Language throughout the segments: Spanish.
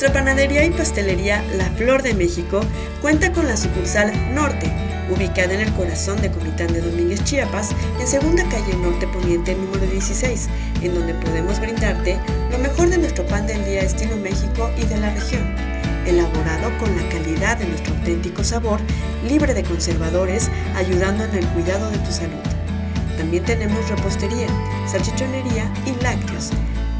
Nuestra panadería y pastelería La Flor de México cuenta con la sucursal Norte, ubicada en el corazón de Comitán de Domínguez, Chiapas, en segunda calle Norte Poniente número 16, en donde podemos brindarte lo mejor de nuestro pan del día estilo México y de la región, elaborado con la calidad de nuestro auténtico sabor, libre de conservadores, ayudando en el cuidado de tu salud. También tenemos repostería, salchichonería y lácteos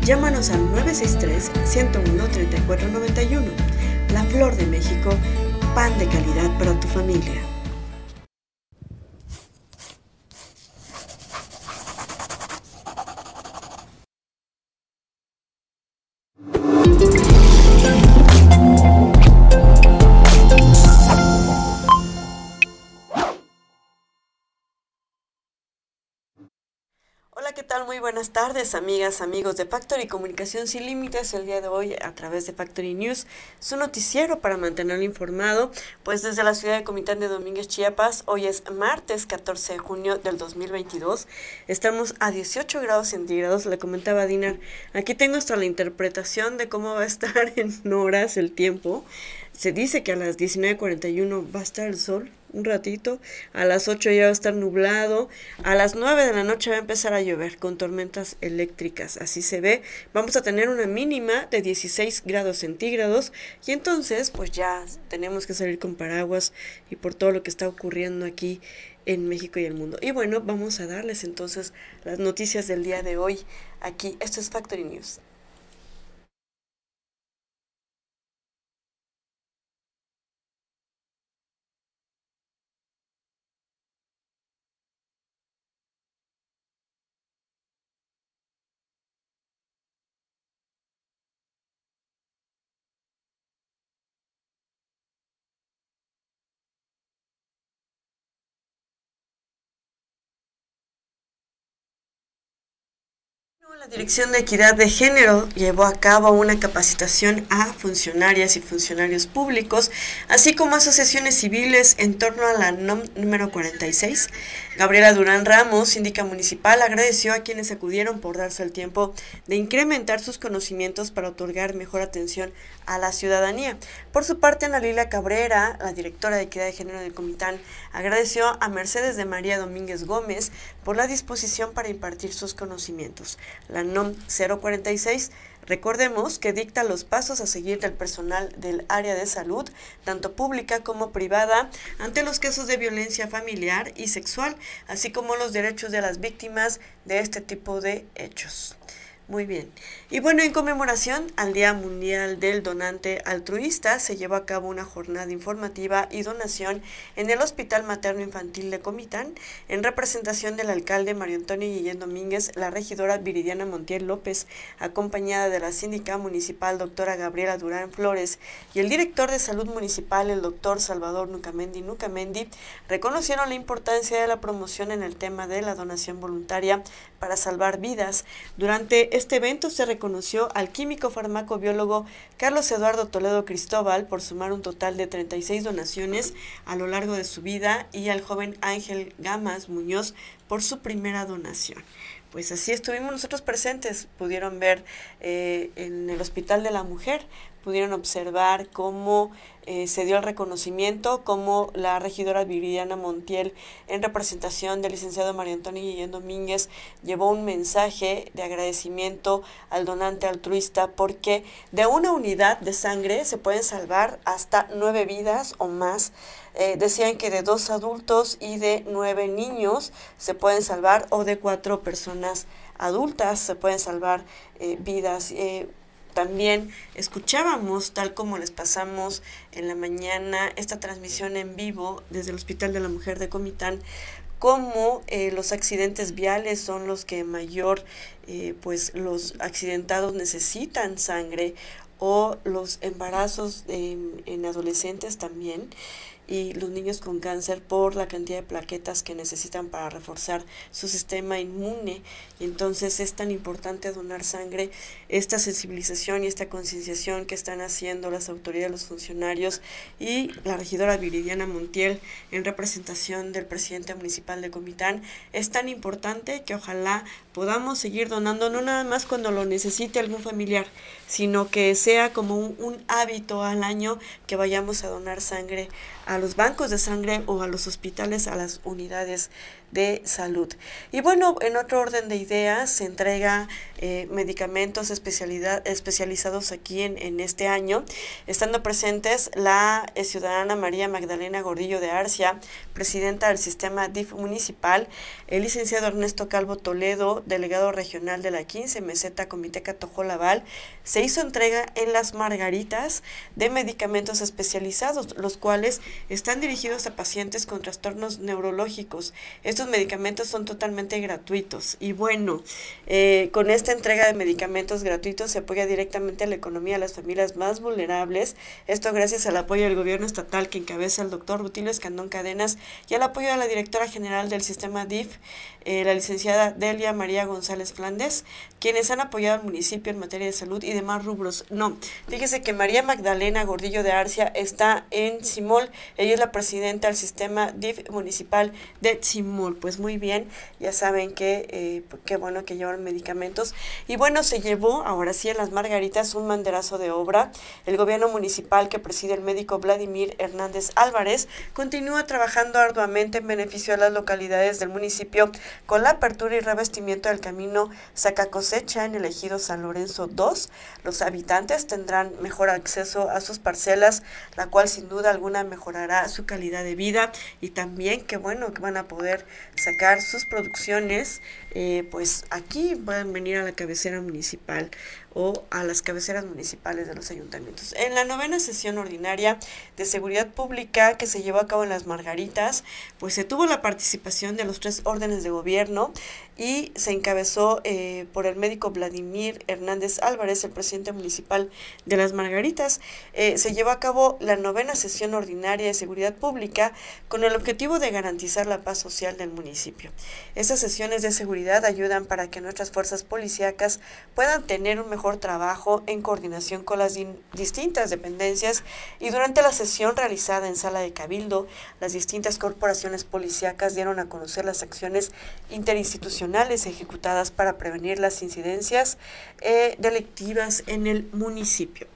Llámanos al 963-101-3491. La Flor de México, pan de calidad para tu familia. Tal? Muy buenas tardes, amigas, amigos de Factory Comunicación Sin Límites. El día de hoy, a través de Factory News, su noticiero para mantenerlo informado. Pues desde la ciudad de Comitán de Domínguez, Chiapas, hoy es martes 14 de junio del 2022. Estamos a 18 grados centígrados. Le comentaba Dinar, aquí tengo hasta la interpretación de cómo va a estar en horas el tiempo. Se dice que a las 19.41 va a estar el sol, un ratito, a las 8 ya va a estar nublado, a las 9 de la noche va a empezar a llover con tormentas eléctricas, así se ve, vamos a tener una mínima de 16 grados centígrados y entonces pues ya tenemos que salir con paraguas y por todo lo que está ocurriendo aquí en México y el mundo. Y bueno, vamos a darles entonces las noticias del día de hoy aquí, esto es Factory News. La Dirección de Equidad de Género llevó a cabo una capacitación a funcionarias y funcionarios públicos, así como asociaciones civiles en torno a la NOM número 46. Gabriela Durán Ramos, síndica municipal, agradeció a quienes acudieron por darse el tiempo de incrementar sus conocimientos para otorgar mejor atención a la ciudadanía. Por su parte, Ana Lila Cabrera, la directora de Equidad de Género del Comitán, agradeció a Mercedes de María Domínguez Gómez por la disposición para impartir sus conocimientos. La NOM 046 Recordemos que dicta los pasos a seguir del personal del área de salud, tanto pública como privada, ante los casos de violencia familiar y sexual, así como los derechos de las víctimas de este tipo de hechos. Muy bien. Y bueno, en conmemoración al Día Mundial del Donante Altruista, se llevó a cabo una jornada informativa y donación en el Hospital Materno Infantil de Comitán, en representación del alcalde Mario Antonio Guillén Domínguez, la regidora Viridiana Montiel López, acompañada de la síndica municipal doctora Gabriela Durán Flores y el director de salud municipal, el doctor Salvador Nucamendi Nucamendi, reconocieron la importancia de la promoción en el tema de la donación voluntaria para salvar vidas. Durante este evento se reconoció al químico farmacobiólogo Carlos Eduardo Toledo Cristóbal por sumar un total de 36 donaciones a lo largo de su vida y al joven Ángel Gamas Muñoz por su primera donación. Pues así estuvimos nosotros presentes, pudieron ver eh, en el Hospital de la Mujer, pudieron observar cómo eh, se dio el reconocimiento, cómo la regidora Viridiana Montiel, en representación del licenciado María Antonio Guillén Domínguez, llevó un mensaje de agradecimiento al donante altruista porque de una unidad de sangre se pueden salvar hasta nueve vidas o más. Eh, decían que de dos adultos y de nueve niños se pueden salvar o de cuatro personas adultas se pueden salvar eh, vidas. También escuchábamos, tal como les pasamos en la mañana, esta transmisión en vivo desde el Hospital de la Mujer de Comitán, cómo eh, los accidentes viales son los que mayor, eh, pues los accidentados necesitan sangre o los embarazos en adolescentes también. Y los niños con cáncer por la cantidad de plaquetas que necesitan para reforzar su sistema inmune. Y entonces es tan importante donar sangre, esta sensibilización y esta concienciación que están haciendo las autoridades, los funcionarios y la regidora Viridiana Montiel en representación del presidente municipal de Comitán es tan importante que ojalá podamos seguir donando, no nada más cuando lo necesite algún familiar, sino que sea como un, un hábito al año que vayamos a donar sangre a los bancos de sangre o a los hospitales, a las unidades de salud. Y bueno, en otro orden de ideas, se entrega eh, medicamentos especialidad, especializados aquí en, en, este año, estando presentes la eh, ciudadana María Magdalena Gordillo de Arcia, presidenta del sistema DIF municipal, el licenciado Ernesto Calvo Toledo, delegado regional de la 15 Meseta Comité Catojo Laval, se hizo entrega en las margaritas de medicamentos especializados, los cuales están dirigidos a pacientes con trastornos neurológicos. Estos medicamentos son totalmente gratuitos y bueno, eh, con esta entrega de medicamentos gratuitos se apoya directamente a la economía de las familias más vulnerables. Esto gracias al apoyo del gobierno estatal que encabeza el doctor Rutilio Escandón Cadenas y al apoyo de la directora general del sistema DIF, eh, la licenciada Delia María González Flandes, quienes han apoyado al municipio en materia de salud y demás rubros. No, fíjese que María Magdalena Gordillo de Arcia está en Simol, ella es la presidenta del sistema DIF municipal de Simol. Pues muy bien, ya saben que eh, qué bueno que llevan medicamentos. Y bueno, se llevó ahora sí en las Margaritas un manderazo de obra. El gobierno municipal que preside el médico Vladimir Hernández Álvarez continúa trabajando arduamente en beneficio de las localidades del municipio con la apertura y revestimiento del camino Saca Cosecha en el ejido San Lorenzo 2. Los habitantes tendrán mejor acceso a sus parcelas, la cual sin duda alguna mejorará su calidad de vida y también que bueno que van a poder sacar sus producciones, eh, pues aquí pueden venir a la cabecera municipal o a las cabeceras municipales de los ayuntamientos. En la novena sesión ordinaria de seguridad pública que se llevó a cabo en las Margaritas, pues se tuvo la participación de los tres órdenes de gobierno y se encabezó eh, por el médico Vladimir Hernández Álvarez, el presidente municipal de las Margaritas. Eh, se llevó a cabo la novena sesión ordinaria de seguridad pública con el objetivo de garantizar la paz social del municipio. Estas sesiones de seguridad ayudan para que nuestras fuerzas policíacas puedan tener un mejor trabajo en coordinación con las distintas dependencias y durante la sesión realizada en sala de cabildo, las distintas corporaciones policíacas dieron a conocer las acciones interinstitucionales ejecutadas para prevenir las incidencias eh, delictivas en el municipio.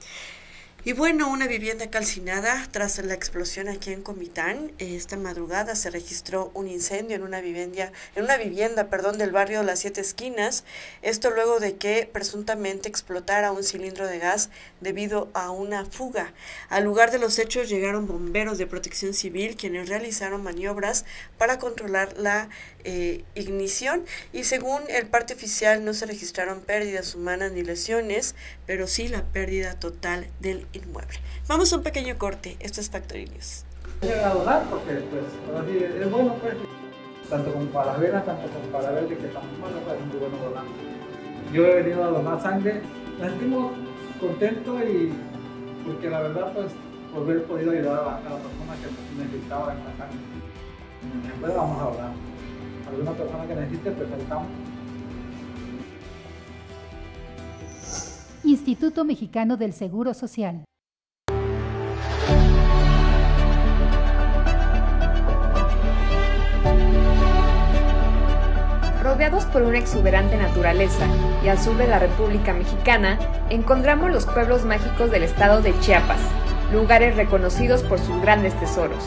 Y bueno, una vivienda calcinada tras la explosión aquí en Comitán. Esta madrugada se registró un incendio en una vivienda, en una vivienda, perdón, del barrio de las Siete Esquinas. Esto luego de que presuntamente explotara un cilindro de gas debido a una fuga. Al lugar de los hechos llegaron bomberos de Protección Civil quienes realizaron maniobras para controlar la eh, ignición y según el parte oficial no se registraron pérdidas humanas ni lesiones, pero sí la pérdida total del inmueble. Vamos a un pequeño corte, esto es Factory News. a donar porque pues es bueno pues, tanto como para venas, tanto como para ver que estamos mal, pues es muy bueno donar. Yo he venido a donar sangre, me sentimos contentos y porque la verdad pues por haber podido ayudar a la, persona que necesitaba esta sangre. Después vamos a donar alguna persona que necesite, pues. Instituto Mexicano del Seguro Social. Rodeados por una exuberante naturaleza y al sur de la República Mexicana, encontramos los pueblos mágicos del estado de Chiapas, lugares reconocidos por sus grandes tesoros.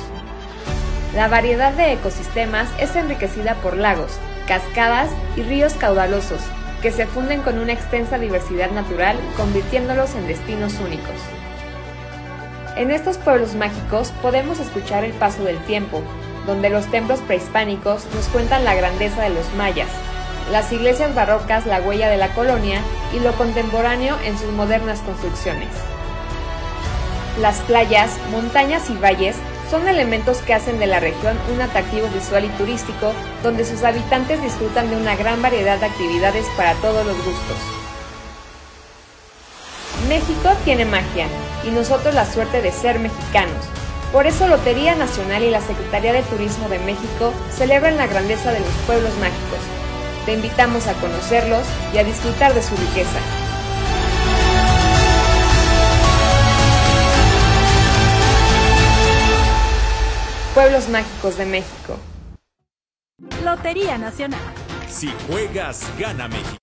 La variedad de ecosistemas es enriquecida por lagos, cascadas y ríos caudalosos, que se funden con una extensa diversidad natural, convirtiéndolos en destinos únicos. En estos pueblos mágicos podemos escuchar el paso del tiempo, donde los templos prehispánicos nos cuentan la grandeza de los mayas, las iglesias barrocas la huella de la colonia y lo contemporáneo en sus modernas construcciones. Las playas, montañas y valles son elementos que hacen de la región un atractivo visual y turístico donde sus habitantes disfrutan de una gran variedad de actividades para todos los gustos. México tiene magia y nosotros la suerte de ser mexicanos. Por eso Lotería Nacional y la Secretaría de Turismo de México celebran la grandeza de los pueblos mágicos. Te invitamos a conocerlos y a disfrutar de su riqueza. Pueblos Mágicos de México. Lotería Nacional. Si juegas, gana México.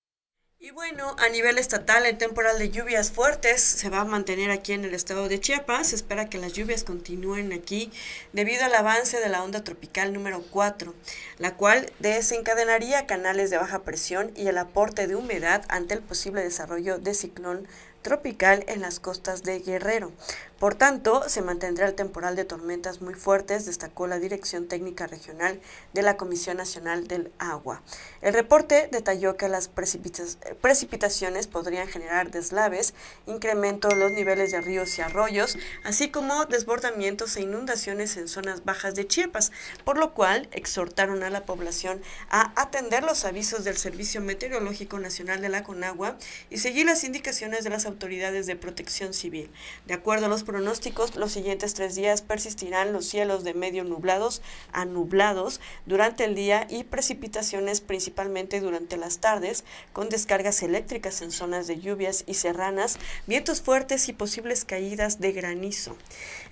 Y bueno, a nivel estatal, el temporal de lluvias fuertes se va a mantener aquí en el estado de Chiapas. Se espera que las lluvias continúen aquí debido al avance de la onda tropical número 4, la cual desencadenaría canales de baja presión y el aporte de humedad ante el posible desarrollo de ciclón tropical en las costas de Guerrero. Por tanto, se mantendrá el temporal de tormentas muy fuertes, destacó la Dirección Técnica Regional de la Comisión Nacional del Agua. El reporte detalló que las precipitaciones podrían generar deslaves, incremento en los niveles de ríos y arroyos, así como desbordamientos e inundaciones en zonas bajas de Chiapas, por lo cual exhortaron a la población a atender los avisos del Servicio Meteorológico Nacional de la Conagua y seguir las indicaciones de las autoridades de protección civil. De acuerdo pronósticos, los siguientes tres días persistirán los cielos de medio nublados a nublados durante el día y precipitaciones principalmente durante las tardes, con descargas eléctricas en zonas de lluvias y serranas, vientos fuertes y posibles caídas de granizo.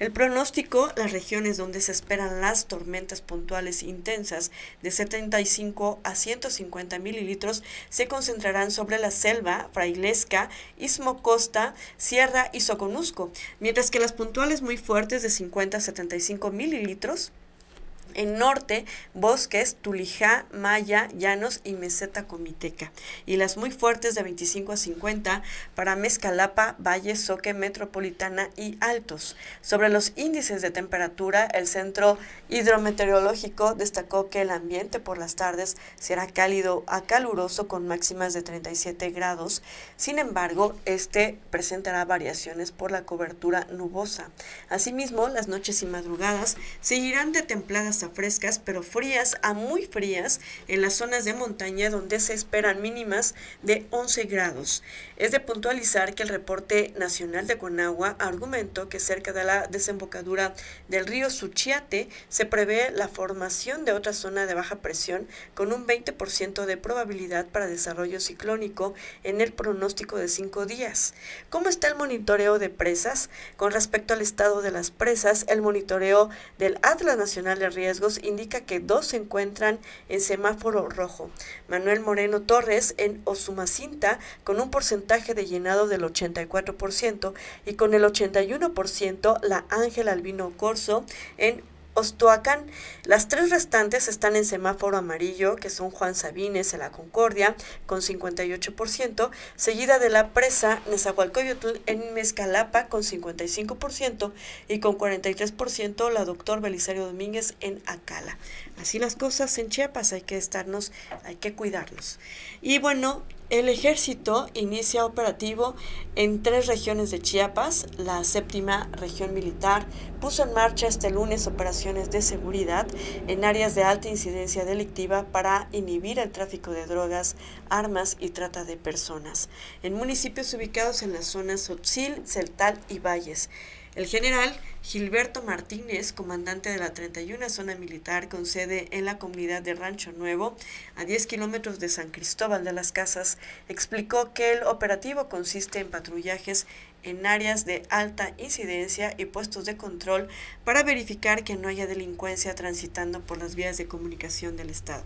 El pronóstico, las regiones donde se esperan las tormentas puntuales intensas de 75 a 150 mililitros se concentrarán sobre la selva, frailesca, Istmo Costa, Sierra y Soconusco, mientras que las puntuales muy fuertes de 50 a 75 mililitros en norte, bosques, Tulijá, Maya, Llanos y Meseta Comiteca. Y las muy fuertes de 25 a 50 para Mezcalapa, Valle, Soque, Metropolitana y Altos. Sobre los índices de temperatura, el Centro Hidrometeorológico destacó que el ambiente por las tardes será cálido a caluroso con máximas de 37 grados. Sin embargo, este presentará variaciones por la cobertura nubosa. Asimismo, las noches y madrugadas seguirán de templadas frescas, pero frías a muy frías en las zonas de montaña donde se esperan mínimas de 11 grados. Es de puntualizar que el reporte nacional de Conagua argumentó que cerca de la desembocadura del río Suchiate se prevé la formación de otra zona de baja presión con un 20% de probabilidad para desarrollo ciclónico en el pronóstico de cinco días. ¿Cómo está el monitoreo de presas? Con respecto al estado de las presas, el monitoreo del Atlas Nacional de Riesgo indica que dos se encuentran en semáforo rojo. Manuel Moreno Torres en Osumacinta con un porcentaje de llenado del 84% y con el 81% la Ángel Albino Corso en Ostoacán. Las tres restantes están en semáforo amarillo, que son Juan Sabines en la Concordia, con 58%, seguida de la presa Nezahualcóyotl en Mezcalapa, con 55%, y con 43% la doctor Belisario Domínguez en Acala. Así las cosas en Chiapas, hay que estarnos, hay que cuidarnos. Y bueno, el ejército inicia operativo en tres regiones de Chiapas. La séptima región militar puso en marcha este lunes operaciones de seguridad en áreas de alta incidencia delictiva para inhibir el tráfico de drogas, armas y trata de personas en municipios ubicados en las zonas Sotzil, Celtal y Valles. El general Gilberto Martínez, comandante de la 31 Zona Militar con sede en la comunidad de Rancho Nuevo, a 10 kilómetros de San Cristóbal de las Casas, explicó que el operativo consiste en patrullajes en áreas de alta incidencia y puestos de control para verificar que no haya delincuencia transitando por las vías de comunicación del Estado.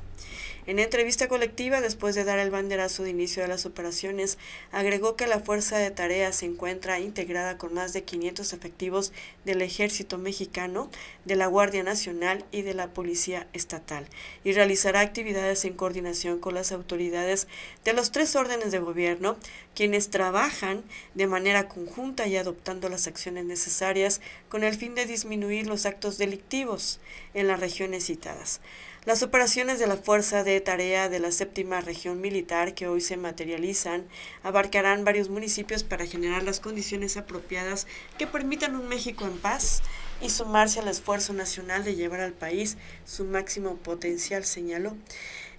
En entrevista colectiva, después de dar el banderazo de inicio de las operaciones, agregó que la fuerza de tarea se encuentra integrada con más de 500 efectivos del Ejército Mexicano, de la Guardia Nacional y de la Policía Estatal, y realizará actividades en coordinación con las autoridades de los tres órdenes de gobierno, quienes trabajan de manera conjunta y adoptando las acciones necesarias con el fin de disminuir los actos delictivos en las regiones citadas. Las operaciones de la Fuerza de Tarea de la Séptima Región Militar que hoy se materializan abarcarán varios municipios para generar las condiciones apropiadas que permitan un México en paz y sumarse al esfuerzo nacional de llevar al país su máximo potencial, señaló.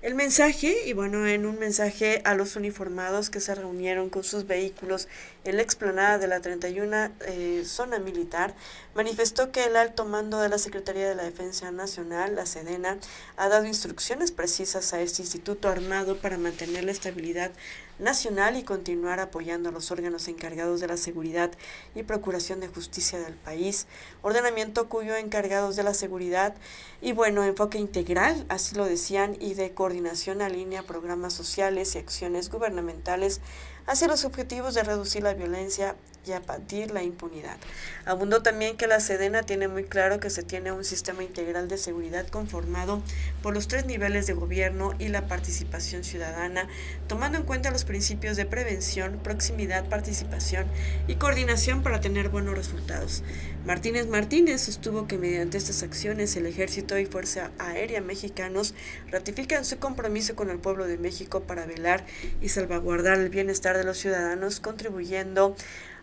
El mensaje, y bueno, en un mensaje a los uniformados que se reunieron con sus vehículos en la explanada de la 31 eh, zona militar, manifestó que el alto mando de la Secretaría de la Defensa Nacional, la Sedena, ha dado instrucciones precisas a este instituto armado para mantener la estabilidad nacional y continuar apoyando a los órganos encargados de la seguridad y procuración de justicia del país, ordenamiento cuyo encargados de la seguridad y bueno, enfoque integral, así lo decían, y de coordinación alinea programas sociales y acciones gubernamentales hacia los objetivos de reducir la violencia y abatir la impunidad. Abundó también que la Sedena tiene muy claro que se tiene un sistema integral de seguridad conformado por los tres niveles de gobierno y la participación ciudadana, tomando en cuenta los principios de prevención, proximidad, participación y coordinación para tener buenos resultados. Martínez Martínez sostuvo que mediante estas acciones el Ejército y Fuerza Aérea mexicanos ratifican su compromiso con el pueblo de México para velar y salvaguardar el bienestar de los ciudadanos, contribuyendo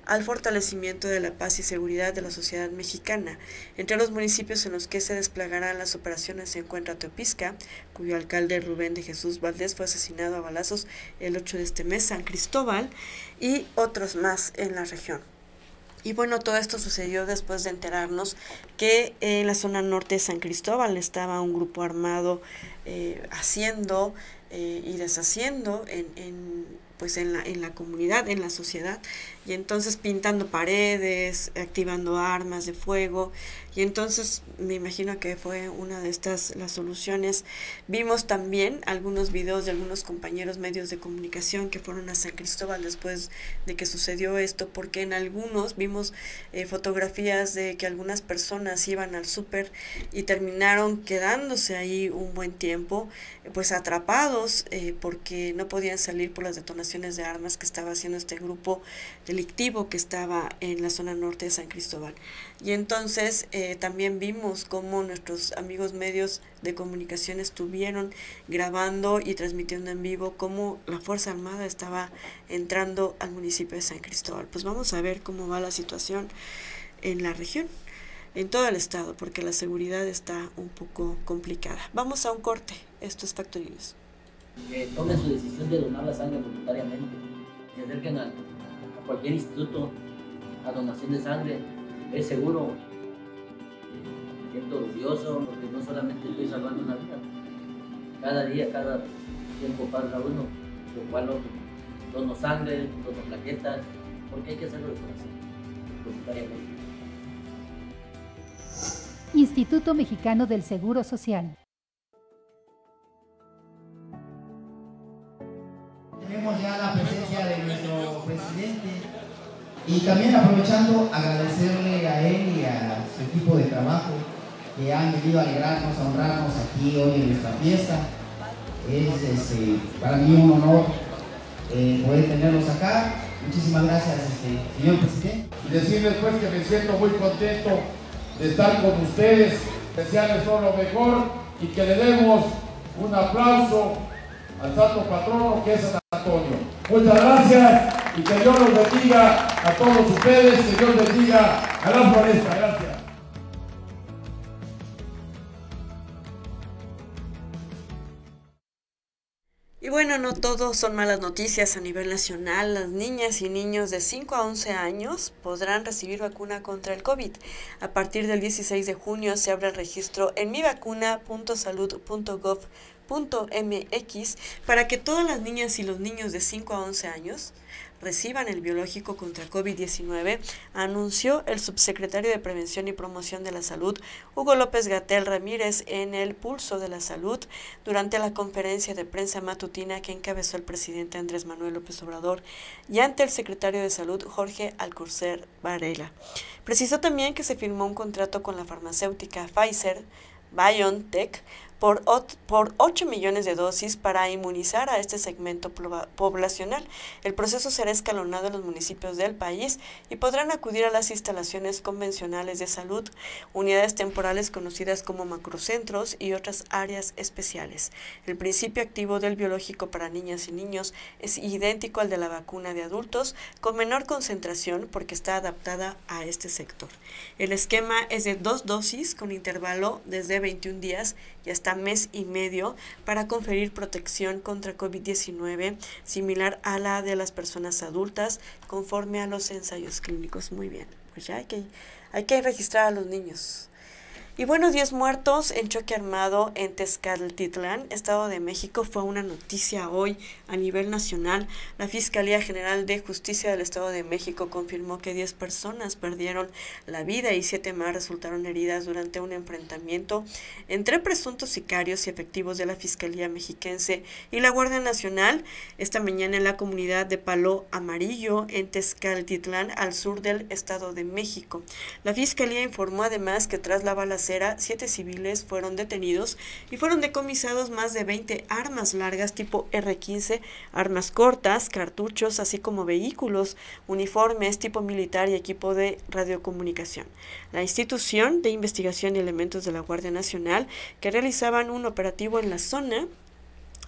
al fortalecimiento de la paz y seguridad de la sociedad mexicana. Entre los municipios en los que se desplegarán las operaciones se encuentra Teopisca, cuyo alcalde Rubén de Jesús Valdés fue asesinado a balazos el 8 de este mes, San Cristóbal y otros más en la región. Y bueno, todo esto sucedió después de enterarnos que en la zona norte de San Cristóbal estaba un grupo armado eh, haciendo eh, y deshaciendo en, en pues en la, en la comunidad, en la sociedad, y entonces pintando paredes, activando armas de fuego, y entonces me imagino que fue una de estas las soluciones. Vimos también algunos videos de algunos compañeros medios de comunicación que fueron a San Cristóbal después de que sucedió esto, porque en algunos vimos eh, fotografías de que algunas personas iban al súper y terminaron quedándose ahí un buen tiempo, pues atrapados eh, porque no podían salir por las detonaciones de armas que estaba haciendo este grupo delictivo que estaba en la zona norte de San Cristóbal. Y entonces eh, también vimos cómo nuestros amigos medios de comunicación estuvieron grabando y transmitiendo en vivo cómo la Fuerza Armada estaba entrando al municipio de San Cristóbal. Pues vamos a ver cómo va la situación en la región, en todo el estado, porque la seguridad está un poco complicada. Vamos a un corte. Esto es Factory News. Que tomen su decisión de donar la sangre voluntariamente. Se acerquen a, cualquier instituto a donación de sangre. Es seguro. Me siento orgulloso porque no solamente estoy salvando una vida. Cada día, cada tiempo pasa uno. Lo cual dono sangre, dono plaquetas, porque hay que hacerlo de corazón, voluntariamente. Instituto Mexicano del Seguro Social. Tenemos ya la presencia de nuestro presidente y también aprovechando agradecerle a él y a su equipo de trabajo que han venido a alegrarnos, a honrarnos aquí hoy en nuestra fiesta. Es este, para mí un honor eh, poder tenerlos acá. Muchísimas gracias, este, señor presidente. y decirles pues que me siento muy contento de estar con ustedes, desearles todo lo mejor y que le demos un aplauso al santo patrono que es San Antonio. Muchas gracias y que Dios los bendiga a todos ustedes, que Dios bendiga a la floresta. Gracias. Y bueno, no todo son malas noticias a nivel nacional. Las niñas y niños de 5 a 11 años podrán recibir vacuna contra el COVID. A partir del 16 de junio se abre el registro en mivacuna.salud.gov.mx para que todas las niñas y los niños de 5 a 11 años reciban el biológico contra COVID-19, anunció el subsecretario de Prevención y Promoción de la Salud, Hugo López Gatel Ramírez, en el Pulso de la Salud durante la conferencia de prensa matutina que encabezó el presidente Andrés Manuel López Obrador y ante el secretario de Salud Jorge Alcorcer Varela. Precisó también que se firmó un contrato con la farmacéutica Pfizer BioNTech por, por 8 millones de dosis para inmunizar a este segmento poblacional. El proceso será escalonado en los municipios del país y podrán acudir a las instalaciones convencionales de salud, unidades temporales conocidas como macrocentros y otras áreas especiales. El principio activo del biológico para niñas y niños es idéntico al de la vacuna de adultos, con menor concentración porque está adaptada a este sector. El esquema es de dos dosis con intervalo desde 21 días y hasta mes y medio para conferir protección contra COVID-19 similar a la de las personas adultas conforme a los ensayos clínicos. Muy bien, pues ya hay que, hay que registrar a los niños. Y bueno, 10 muertos en choque armado en Tezcatlitlán, Estado de México, fue una noticia hoy a nivel nacional. La Fiscalía General de Justicia del Estado de México confirmó que 10 personas perdieron la vida y 7 más resultaron heridas durante un enfrentamiento entre presuntos sicarios y efectivos de la Fiscalía Mexiquense y la Guardia Nacional esta mañana en la comunidad de Palo Amarillo en Tezcatlitlán, al sur del Estado de México. La Fiscalía informó además que tras la siete civiles fueron detenidos y fueron decomisados más de 20 armas largas tipo R-15, armas cortas, cartuchos, así como vehículos, uniformes tipo militar y equipo de radiocomunicación. La institución de investigación y elementos de la Guardia Nacional que realizaban un operativo en la zona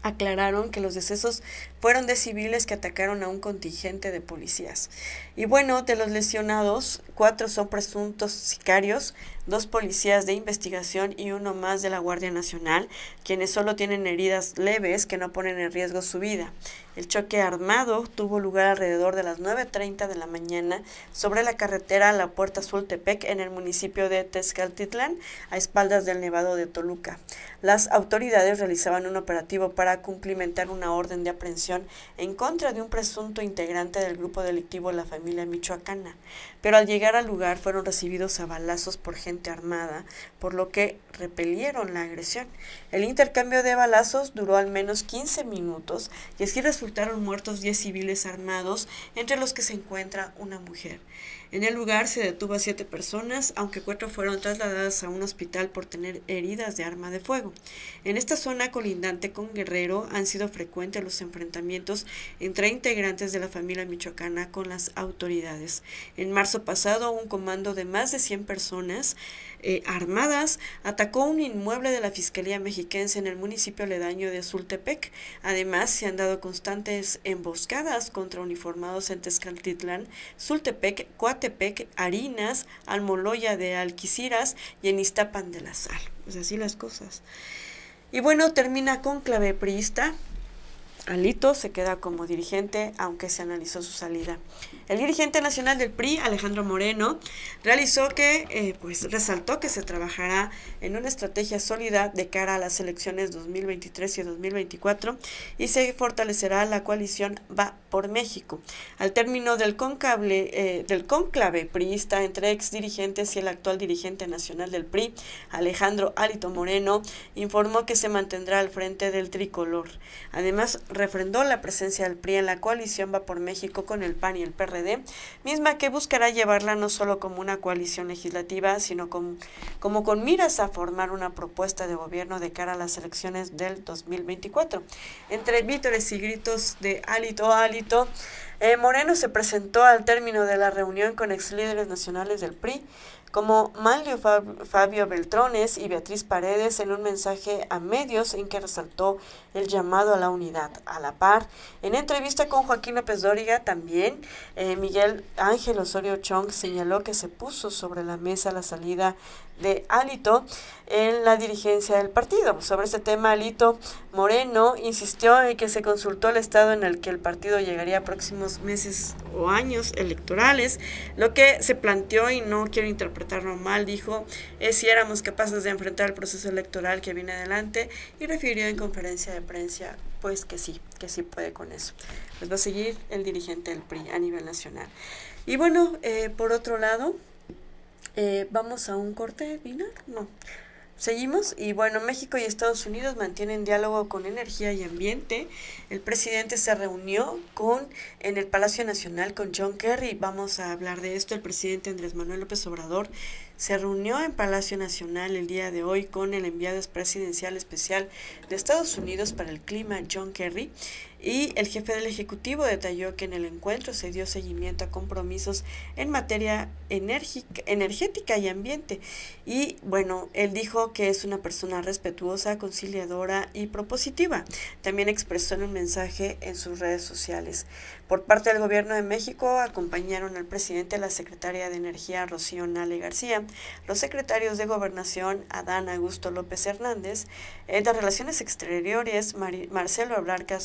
aclararon que los decesos fueron de civiles que atacaron a un contingente de policías. Y bueno, de los lesionados, cuatro son presuntos sicarios, dos policías de investigación y uno más de la Guardia Nacional, quienes solo tienen heridas leves que no ponen en riesgo su vida. El choque armado tuvo lugar alrededor de las 9.30 de la mañana sobre la carretera La Puerta Sultepec en el municipio de Tezcaltitlán, a espaldas del Nevado de Toluca. Las autoridades realizaban un operativo para cumplimentar una orden de aprehensión en contra de un presunto integrante del grupo delictivo La Familia Michoacana, pero al llegar al lugar fueron recibidos a balazos por gente armada, por lo que repelieron la agresión. El intercambio de balazos duró al menos 15 minutos y así resultaron muertos 10 civiles armados, entre los que se encuentra una mujer. En el lugar se detuvo a siete personas, aunque cuatro fueron trasladadas a un hospital por tener heridas de arma de fuego. En esta zona colindante con Guerrero han sido frecuentes los enfrentamientos entre integrantes de la familia michoacana con las autoridades. En marzo pasado, un comando de más de 100 personas eh, armadas atacó un inmueble de la Fiscalía Mexiquense en el municipio aledaño de Zultepec. Además, se han dado constantes emboscadas contra uniformados en Tezcaltitlán, Zultepec, Coatepec, Harinas, Almoloya de Alquiciras y en Iztapan de la Sal. Pues así las cosas. Y bueno, termina con clave priista. Alito se queda como dirigente, aunque se analizó su salida. El dirigente nacional del PRI, Alejandro Moreno, realizó que, eh, pues resaltó que se trabajará en una estrategia sólida de cara a las elecciones 2023 y 2024 y se fortalecerá la coalición Va por México. Al término del conclave, eh, del conclave priista entre ex dirigentes y el actual dirigente nacional del PRI, Alejandro Alito Moreno, informó que se mantendrá al frente del tricolor. Además, refrendó la presencia del PRI en la coalición Va por México con el PAN y el PRD, misma que buscará llevarla no solo como una coalición legislativa, sino con, como con miras a formar una propuesta de gobierno de cara a las elecciones del 2024. Entre vítores y gritos de Alito, Alito, eh, Moreno se presentó al término de la reunión con ex líderes nacionales del PRI, como Manlio Fabio Beltrones y Beatriz Paredes en un mensaje a medios en que resaltó el llamado a la unidad. A la par, en entrevista con Joaquín López Dóriga también, eh, Miguel Ángel Osorio Chong señaló que se puso sobre la mesa la salida de Alito en la dirigencia del partido. Sobre este tema, Alito Moreno insistió en que se consultó el estado en el que el partido llegaría a próximos meses o años electorales. Lo que se planteó, y no quiero interpretarlo mal, dijo, es si éramos capaces de enfrentar el proceso electoral que viene adelante y refirió en conferencia de prensa, pues que sí, que sí puede con eso. Pues va a seguir el dirigente del PRI a nivel nacional. Y bueno, eh, por otro lado, eh, vamos a un corte binar, no. Seguimos y bueno, México y Estados Unidos mantienen diálogo con energía y ambiente. El presidente se reunió con en el Palacio Nacional con John Kerry. Vamos a hablar de esto. El presidente Andrés Manuel López Obrador se reunió en Palacio Nacional el día de hoy con el enviado presidencial especial de Estados Unidos para el clima, John Kerry, y el jefe del Ejecutivo detalló que en el encuentro se dio seguimiento a compromisos en materia energética y ambiente. Y bueno, él dijo que es una persona respetuosa, conciliadora y propositiva. También expresó en un mensaje en sus redes sociales. Por parte del Gobierno de México acompañaron al presidente la secretaria de Energía, Rocío Nale García, los secretarios de Gobernación, Adán Augusto López Hernández, de Relaciones Exteriores, Marcelo Ablarca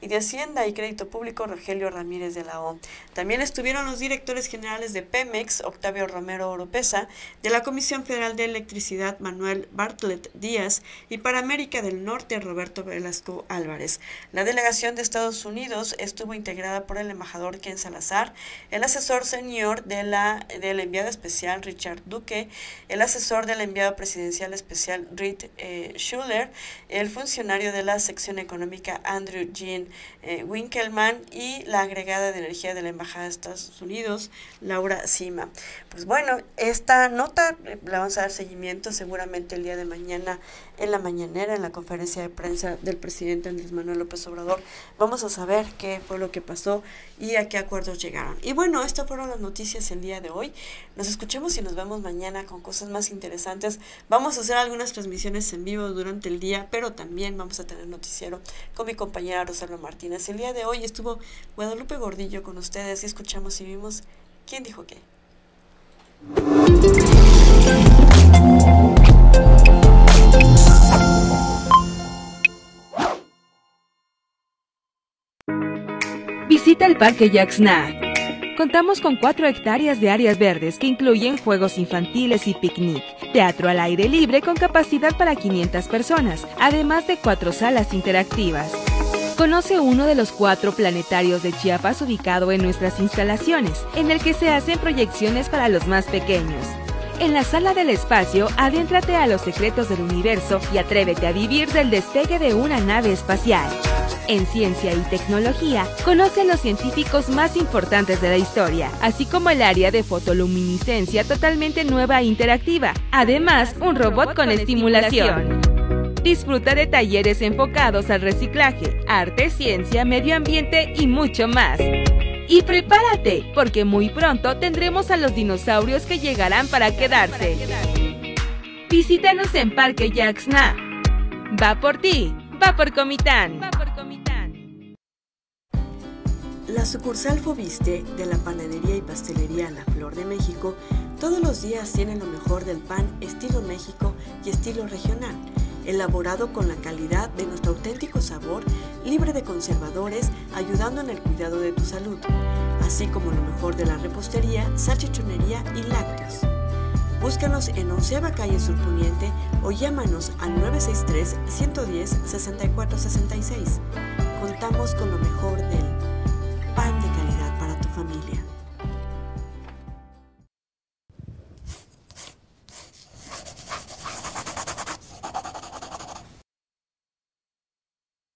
Y de Hacienda y Crédito Público, Rogelio Ramírez de la O. También estuvieron los directores generales de Pemex, Octavio Romero Oropesa, de la Comisión Federal de Electricidad, Manuel Bartlett Díaz, y para América del Norte, Roberto Velasco Álvarez. La delegación de Estados Unidos estuvo integrada por el embajador Ken Salazar, el asesor senior de la, del enviado especial Richard Duque, el asesor del enviado presidencial especial Reed eh, Schuller, el funcionario de la sección económica Andrew Jean eh, Winkelmann y la agregada de energía de la Embajada de Estados Unidos, Laura Sima. Pues bueno, esta nota eh, la vamos a dar seguimiento seguramente el día de mañana en la mañanera, en la conferencia de prensa del presidente Andrés Manuel López Obrador. Vamos a saber qué fue lo que pasó y a qué acuerdos llegaron. Y bueno, estas fueron las noticias el día de hoy. Nos escuchemos y nos vemos mañana con cosas más interesantes. Vamos a hacer algunas transmisiones en vivo durante el día, pero también vamos a tener noticiero con mi compañera Rosalba Martínez. El día de hoy estuvo Guadalupe Gordillo con ustedes y escuchamos y vimos quién dijo qué. Visita el Parque Yaxna. Contamos con 4 hectáreas de áreas verdes que incluyen juegos infantiles y picnic, teatro al aire libre con capacidad para 500 personas, además de 4 salas interactivas. Conoce uno de los cuatro planetarios de Chiapas ubicado en nuestras instalaciones, en el que se hacen proyecciones para los más pequeños. En la sala del espacio, adéntrate a los secretos del universo y atrévete a vivir del despegue de una nave espacial. En ciencia y tecnología, conoce a los científicos más importantes de la historia, así como el área de fotoluminiscencia totalmente nueva e interactiva. Además, un robot con estimulación. Disfruta de talleres enfocados al reciclaje, arte, ciencia, medio ambiente y mucho más. Y prepárate, porque muy pronto tendremos a los dinosaurios que llegarán para quedarse. Visítanos en Parque Yaxna. Va por ti, va por Comitán. La sucursal Fobiste de la panadería y pastelería La Flor de México todos los días tiene lo mejor del pan estilo México y estilo regional elaborado con la calidad de nuestro auténtico sabor, libre de conservadores, ayudando en el cuidado de tu salud, así como lo mejor de la repostería, salchichonería y lácteos. Búscanos en Onceava Calle Surponiente o llámanos al 963-110-6466. Contamos con lo mejor del